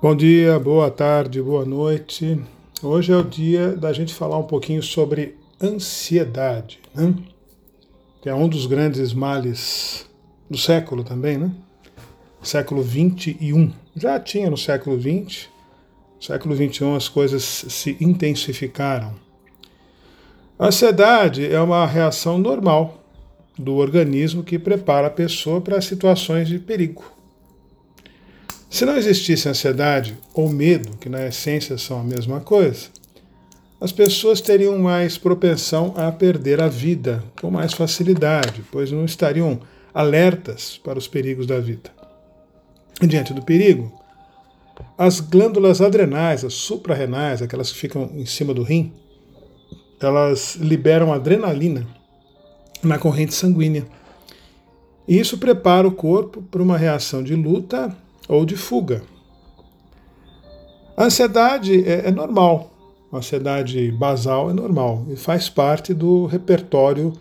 Bom dia, boa tarde, boa noite. Hoje é o dia da gente falar um pouquinho sobre ansiedade, né? que é um dos grandes males do século também, né? Século 21. Já tinha no século 20, no século 21 as coisas se intensificaram. A ansiedade é uma reação normal do organismo que prepara a pessoa para situações de perigo. Se não existisse ansiedade ou medo, que na essência são a mesma coisa, as pessoas teriam mais propensão a perder a vida com mais facilidade, pois não estariam alertas para os perigos da vida. E diante do perigo, as glândulas adrenais, as suprarrenais, aquelas que ficam em cima do rim, elas liberam adrenalina na corrente sanguínea. E isso prepara o corpo para uma reação de luta ou de fuga. A ansiedade é, é normal, a ansiedade basal é normal e faz parte do repertório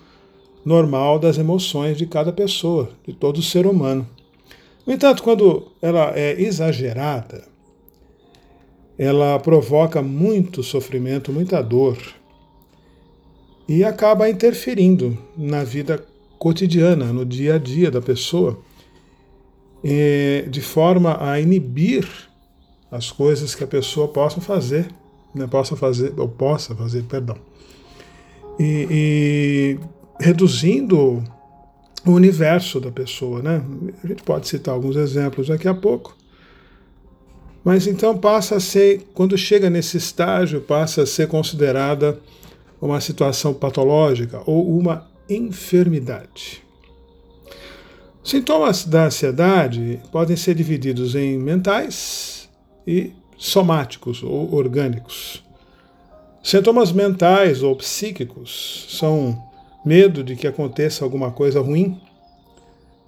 normal das emoções de cada pessoa, de todo ser humano. No entanto, quando ela é exagerada, ela provoca muito sofrimento, muita dor e acaba interferindo na vida cotidiana, no dia a dia da pessoa de forma a inibir as coisas que a pessoa possa fazer, né, possa fazer, ou possa fazer, perdão, e, e reduzindo o universo da pessoa, né? A gente pode citar alguns exemplos daqui a pouco. Mas então passa a ser, quando chega nesse estágio, passa a ser considerada uma situação patológica ou uma enfermidade. Sintomas da ansiedade podem ser divididos em mentais e somáticos ou orgânicos. Sintomas mentais ou psíquicos são medo de que aconteça alguma coisa ruim,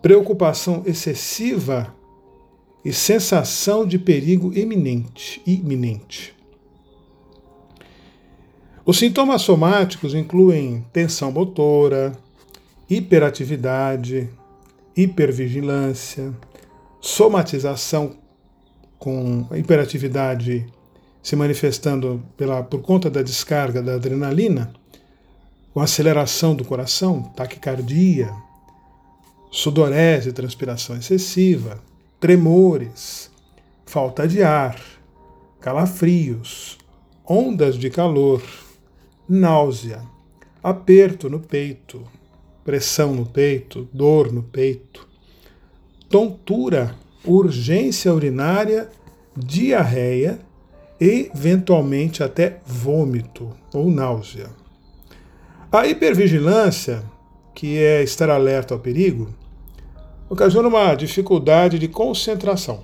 preocupação excessiva e sensação de perigo iminente, iminente. Os sintomas somáticos incluem tensão motora, hiperatividade, hipervigilância, somatização com hiperatividade se manifestando pela, por conta da descarga da adrenalina, com aceleração do coração, taquicardia, sudorese, transpiração excessiva, tremores, falta de ar, calafrios, ondas de calor, náusea, aperto no peito, pressão no peito, dor no peito, tontura, urgência urinária, diarreia eventualmente, até vômito ou náusea. A hipervigilância, que é estar alerta ao perigo, ocasiona uma dificuldade de concentração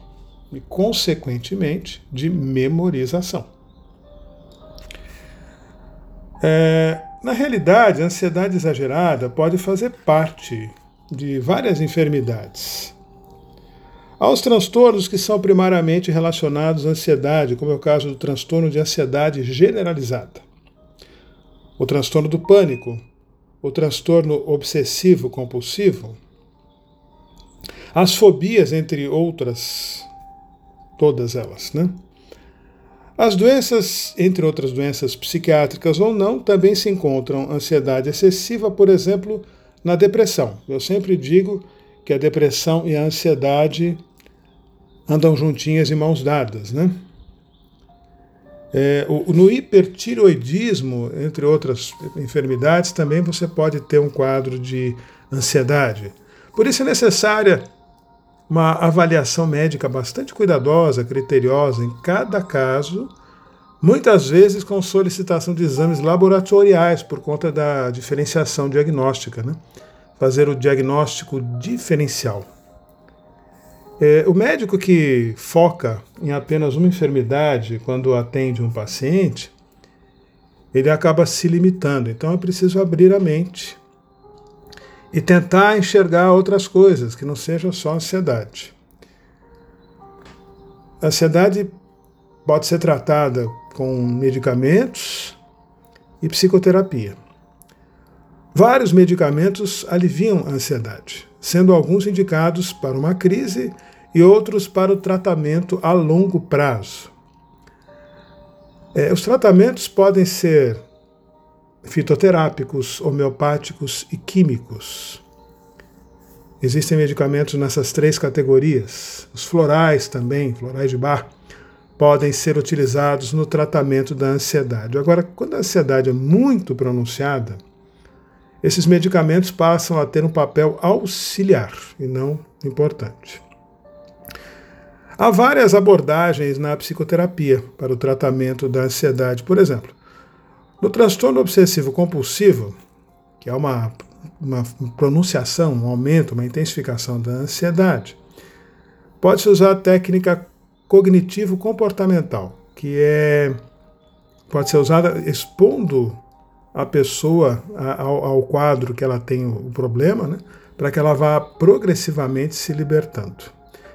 e, consequentemente, de memorização. É, na realidade, a ansiedade exagerada pode fazer parte de várias enfermidades. Há os transtornos que são primariamente relacionados à ansiedade, como é o caso do transtorno de ansiedade generalizada, o transtorno do pânico, o transtorno obsessivo compulsivo, as fobias, entre outras, todas elas, né? As doenças, entre outras doenças psiquiátricas ou não, também se encontram ansiedade excessiva, por exemplo, na depressão. Eu sempre digo que a depressão e a ansiedade andam juntinhas e mãos dadas, né? É, no hipertiroidismo, entre outras enfermidades, também você pode ter um quadro de ansiedade. Por isso é necessária uma avaliação médica bastante cuidadosa, criteriosa em cada caso, muitas vezes com solicitação de exames laboratoriais por conta da diferenciação diagnóstica, né? fazer o diagnóstico diferencial. É, o médico que foca em apenas uma enfermidade quando atende um paciente, ele acaba se limitando. Então é preciso abrir a mente e tentar enxergar outras coisas, que não seja só ansiedade. A ansiedade pode ser tratada com medicamentos e psicoterapia. Vários medicamentos aliviam a ansiedade, sendo alguns indicados para uma crise e outros para o tratamento a longo prazo. É, os tratamentos podem ser fitoterápicos, homeopáticos e químicos. Existem medicamentos nessas três categorias. Os florais também, florais de bar, podem ser utilizados no tratamento da ansiedade. Agora, quando a ansiedade é muito pronunciada, esses medicamentos passam a ter um papel auxiliar e não importante. Há várias abordagens na psicoterapia para o tratamento da ansiedade. Por exemplo, no transtorno obsessivo compulsivo, que é uma, uma pronunciação, um aumento, uma intensificação da ansiedade, pode-se usar a técnica cognitivo-comportamental, que é pode ser usada expondo a pessoa ao, ao quadro que ela tem o problema, né, para que ela vá progressivamente se libertando.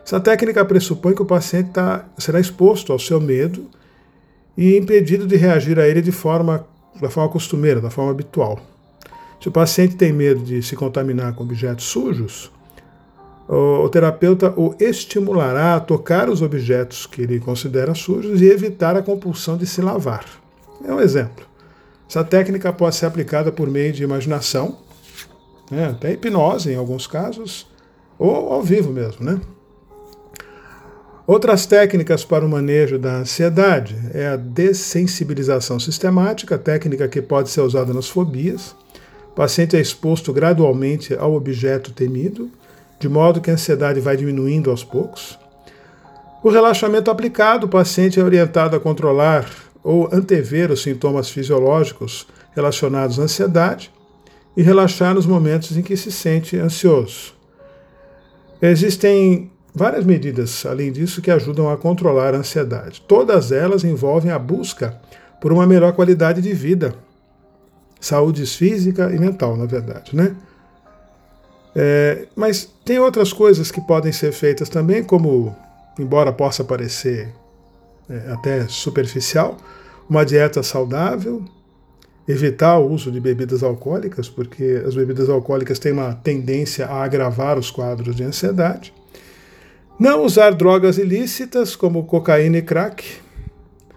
Essa técnica pressupõe que o paciente tá, será exposto ao seu medo e impedido de reagir a ele de forma, da forma costumeira, da forma habitual. Se o paciente tem medo de se contaminar com objetos sujos, o, terapeuta o estimulará a tocar os objetos que ele considera sujos e evitar a compulsão de se lavar. É um exemplo. Essa técnica pode ser aplicada por meio de imaginação, né, até hipnose em alguns casos, ou ao vivo mesmo, né? Outras técnicas para o manejo da ansiedade é a dessensibilização sistemática, técnica que pode ser usada nas fobias. O paciente é exposto gradualmente ao objeto temido, de modo que a ansiedade vai diminuindo aos poucos. O relaxamento aplicado, o paciente é orientado a controlar ou antever os sintomas fisiológicos relacionados à ansiedade e relaxar nos momentos em que se sente ansioso. Existem várias medidas, além disso, que ajudam a controlar a ansiedade. Todas elas envolvem a busca por uma melhor qualidade de vida, saúde física e mental, na verdade, né? É, mas tem outras coisas que podem ser feitas também, como, embora possa parecer é, até superficial, uma dieta saudável, evitar o uso de bebidas alcoólicas, porque as bebidas alcoólicas têm uma tendência a agravar os quadros de ansiedade. Não usar drogas ilícitas como cocaína e crack,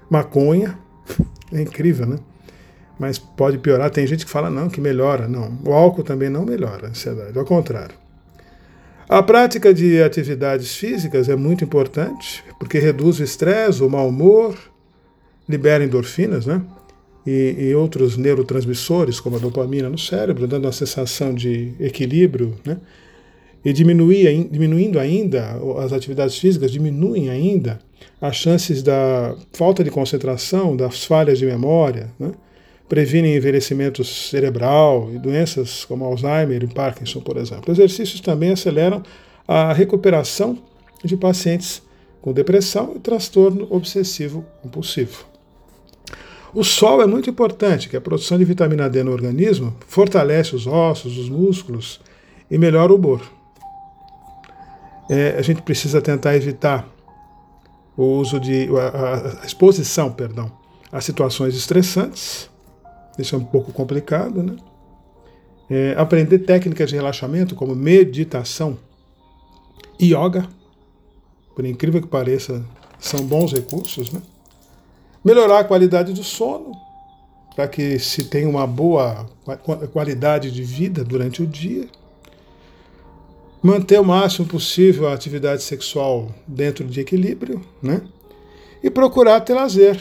maconha. É incrível, né? Mas pode piorar. Tem gente que fala não, que melhora. Não. O álcool também não melhora a ansiedade, ao contrário. A prática de atividades físicas é muito importante, porque reduz o estresse, o mau humor, libera endorfinas, né? E, e, outros neurotransmissores, como a dopamina no cérebro, dando uma sensação de equilíbrio, né? E diminuir, diminuindo ainda as atividades físicas, diminuem ainda as chances da falta de concentração, das falhas de memória, né? previnem envelhecimento cerebral e doenças como Alzheimer e Parkinson, por exemplo. Exercícios também aceleram a recuperação de pacientes com depressão e transtorno obsessivo compulsivo. O sol é muito importante, que a produção de vitamina D no organismo fortalece os ossos, os músculos e melhora o humor é, a gente precisa tentar evitar o uso de a, a exposição, perdão, a situações estressantes. Isso é um pouco complicado, né? É, aprender técnicas de relaxamento como meditação e yoga, por incrível que pareça, são bons recursos, né? Melhorar a qualidade do sono, para que se tenha uma boa qualidade de vida durante o dia manter o máximo possível a atividade sexual dentro de equilíbrio, né? E procurar ter lazer,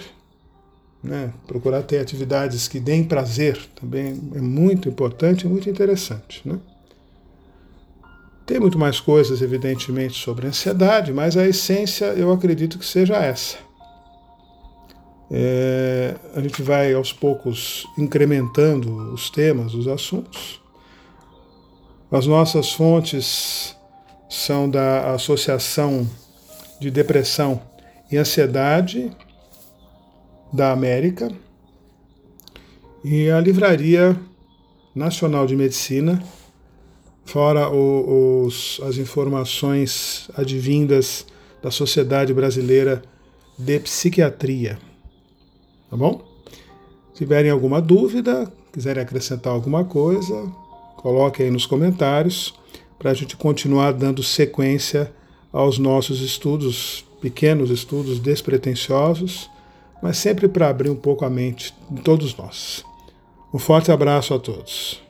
né? Procurar ter atividades que deem prazer também é muito importante e muito interessante, né? Tem muito mais coisas, evidentemente, sobre ansiedade, mas a essência eu acredito que seja essa. É, a gente vai aos poucos incrementando os temas, os assuntos, as nossas fontes são da Associação de Depressão e Ansiedade da América e a Livraria Nacional de Medicina, fora os, as informações advindas da Sociedade Brasileira de Psiquiatria. Tá bom? Se tiverem alguma dúvida, quiserem acrescentar alguma coisa, Coloque aí nos comentários para a gente continuar dando sequência aos nossos estudos, pequenos estudos despretensiosos, mas sempre para abrir um pouco a mente de todos nós. Um forte abraço a todos.